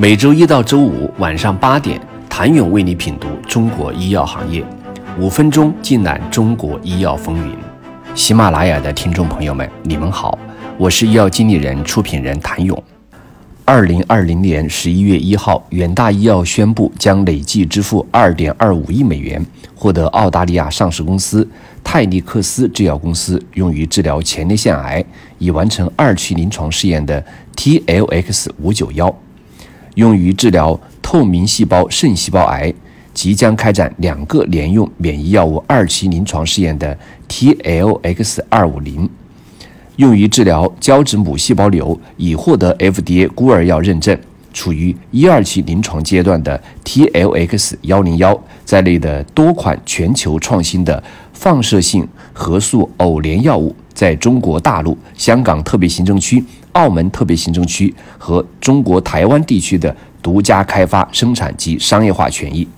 每周一到周五晚上八点，谭勇为你品读中国医药行业，五分钟尽览中国医药风云。喜马拉雅的听众朋友们，你们好，我是医药经理人、出品人谭勇。二零二零年十一月一号，远大医药宣布将累计支付二点二五亿美元，获得澳大利亚上市公司泰利克斯制药公司用于治疗前列腺癌已完成二期临床试验的 TLX 五九幺。用于治疗透明细胞肾细胞癌，即将开展两个联用免疫药物二期临床试验的 TLX 二五零，用于治疗胶质母细胞瘤已获得 FDA 孤儿药认证，处于一二期临床阶段的 TLX 幺零幺在内的多款全球创新的放射性核素偶联药物，在中国大陆、香港特别行政区。澳门特别行政区和中国台湾地区的独家开发、生产及商业化权益。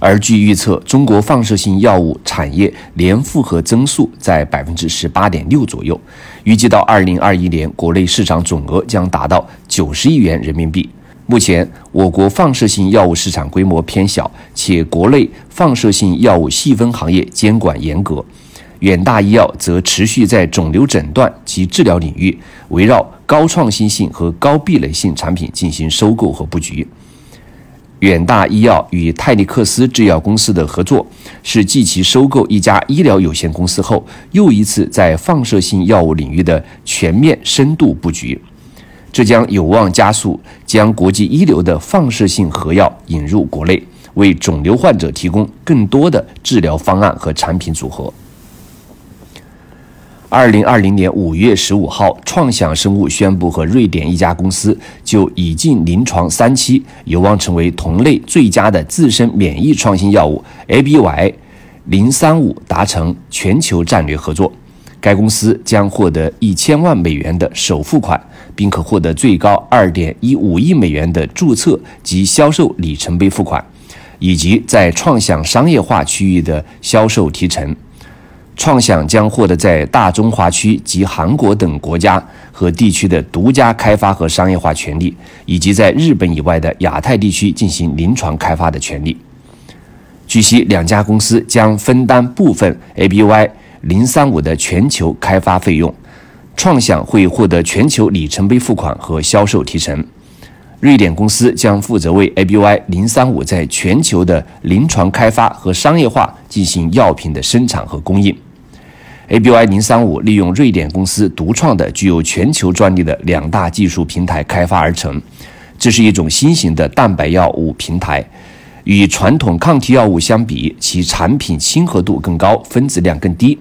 而据预测，中国放射性药物产业年复合增速在百分之十八点六左右，预计到二零二一年，国内市场总额将达到九十亿元人民币。目前，我国放射性药物市场规模偏小，且国内放射性药物细分行业监管严格。远大医药则持续在肿瘤诊断及治疗领域，围绕高创新性和高壁垒性产品进行收购和布局。远大医药与泰利克斯制药公司的合作，是继其收购一家医疗有限公司后，又一次在放射性药物领域的全面深度布局。这将有望加速将国际一流的放射性核药引入国内，为肿瘤患者提供更多的治疗方案和产品组合。二零二零年五月十五号，创想生物宣布和瑞典一家公司就已进临床三期，有望成为同类最佳的自身免疫创新药物 ABY 零三五达成全球战略合作。该公司将获得一千万美元的首付款，并可获得最高二点一五亿美元的注册及销售里程碑付款，以及在创想商业化区域的销售提成。创想将获得在大中华区及韩国等国家和地区的独家开发和商业化权利，以及在日本以外的亚太地区进行临床开发的权利。据悉，两家公司将分担部分 ABY 零三五的全球开发费用，创想会获得全球里程碑付款和销售提成。瑞典公司将负责为 ABY 零三五在全球的临床开发和商业化进行药品的生产和供应。ABY 零三五利用瑞典公司独创的具有全球专利的两大技术平台开发而成，这是一种新型的蛋白药物平台。与传统抗体药物相比，其产品亲和度更高，分子量更低。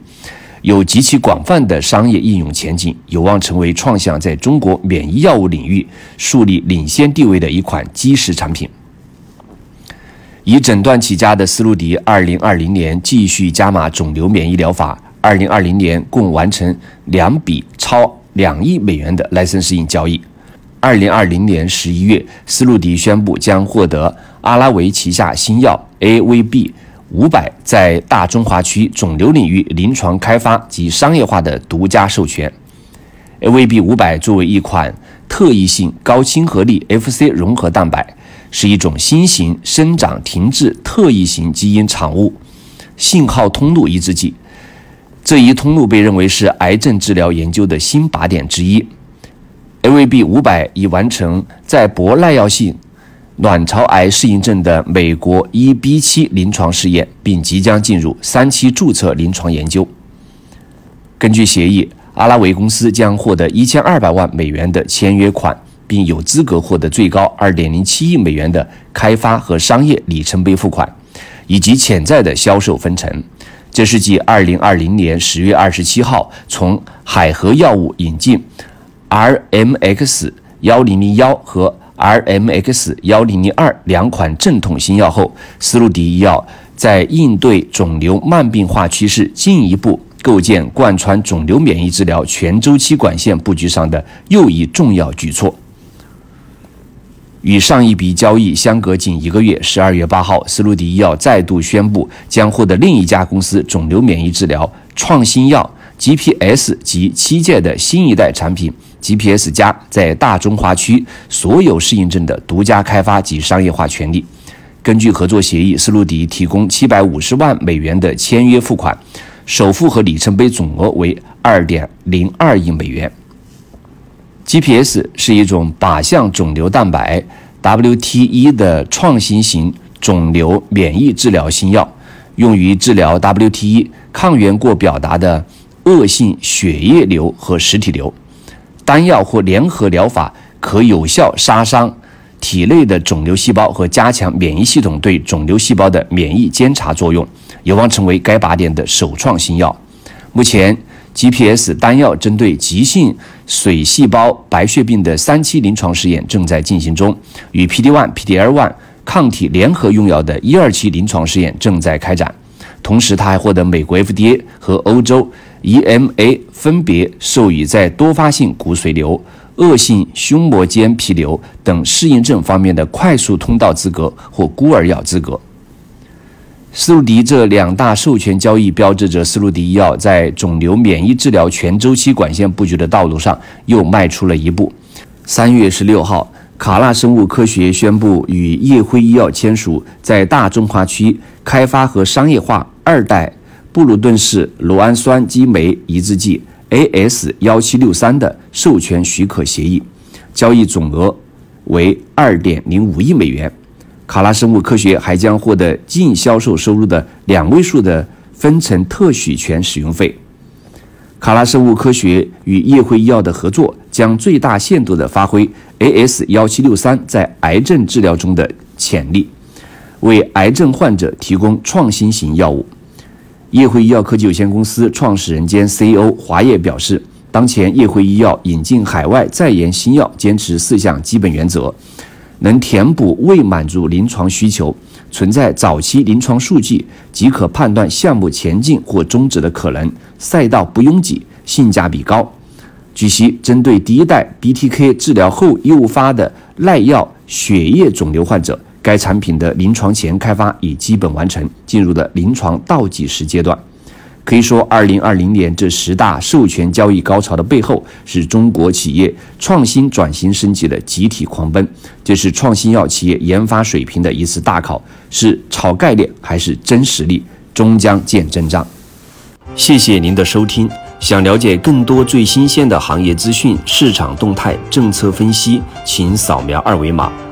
有极其广泛的商业应用前景，有望成为创想在中国免疫药物领域树立领先地位的一款基石产品。以诊断起家的斯路迪，二零二零年继续加码肿瘤免疫疗法，二零二零年共完成两笔超两亿美元的 licensing 交易。二零二零年十一月，斯路迪宣布将获得阿拉维旗下新药 AVB。五百在大中华区肿瘤领域临床开发及商业化的独家授权。AVB 五百作为一款特异性高亲和力 FC 融合蛋白，是一种新型生长停滞特异型基因产物信号通路抑制剂。这一通路被认为是癌症治疗研究的新靶点之一。AVB 五百已完成在博耐药性。卵巢癌适应症的美国 EB7 临床试验，并即将进入三期注册临床研究。根据协议，阿拉维公司将获得一千二百万美元的签约款，并有资格获得最高二点零七亿美元的开发和商业里程碑付款，以及潜在的销售分成。这是继二零二零年十月二十七号从海河药物引进 RMX 幺零零幺和。RMX 幺零零二两款正统新药后，斯路迪医药在应对肿瘤慢病化趋势、进一步构建贯穿肿瘤免疫治疗全周期管线布局上的又一重要举措。与上一笔交易相隔仅一个月，十二月八号，斯路迪医药再度宣布将获得另一家公司肿瘤免疫治疗创新药 GPS 及七届的新一代产品 GPS 加在大中华区所有适应症的独家开发及商业化权利。根据合作协议，斯路迪提供七百五十万美元的签约付款，首付和里程碑总额为二点零二亿美元。GPS 是一种靶向肿瘤蛋白 WT1 的创新型肿瘤免疫治疗新药，用于治疗 WT1 抗原过表达的恶性血液瘤和实体瘤。单药或联合疗法可有效杀伤。体内的肿瘤细胞和加强免疫系统对肿瘤细胞的免疫监察作用，有望成为该靶点的首创新药。目前，GPS 单药针对急性髓细胞白血病的三期临床试验正在进行中，与 PD-1、PD-L1 抗体联合用药的一二期临床试验正在开展。同时，他还获得美国 FDA 和欧洲 EMA 分别授予在多发性骨髓瘤。恶性胸膜间皮瘤等适应症方面的快速通道资格或孤儿药资格。斯路迪这两大授权交易标志着斯路迪医药在肿瘤免疫治疗全周期管线布局的道路上又迈出了一步。三月十六号，卡纳生物科学宣布与叶辉医药签署在大中华区开发和商业化二代布鲁顿氏酪氨酸激酶抑制剂。A.S. 幺七六三的授权许可协议，交易总额为二点零五亿美元。卡拉生物科学还将获得净销售收入的两位数的分成特许权使用费。卡拉生物科学与叶辉医药的合作，将最大限度地发挥 A.S. 幺七六三在癌症治疗中的潜力，为癌症患者提供创新型药物。叶辉医药科技有限公司创始人兼 CEO 华业表示，当前叶辉医药引进海外在研新药，坚持四项基本原则，能填补未满足临床需求，存在早期临床数据即可判断项目前进或终止的可能，赛道不拥挤，性价比高。据悉，针对第一代 BTK 治疗后诱发的耐药血液肿瘤患者。该产品的临床前开发已基本完成，进入了临床倒计时阶段。可以说，二零二零年这十大授权交易高潮的背后，是中国企业创新转型升级的集体狂奔。这是创新药企业研发水平的一次大考，是炒概念还是真实力，终将见真章。谢谢您的收听。想了解更多最新鲜的行业资讯、市场动态、政策分析，请扫描二维码。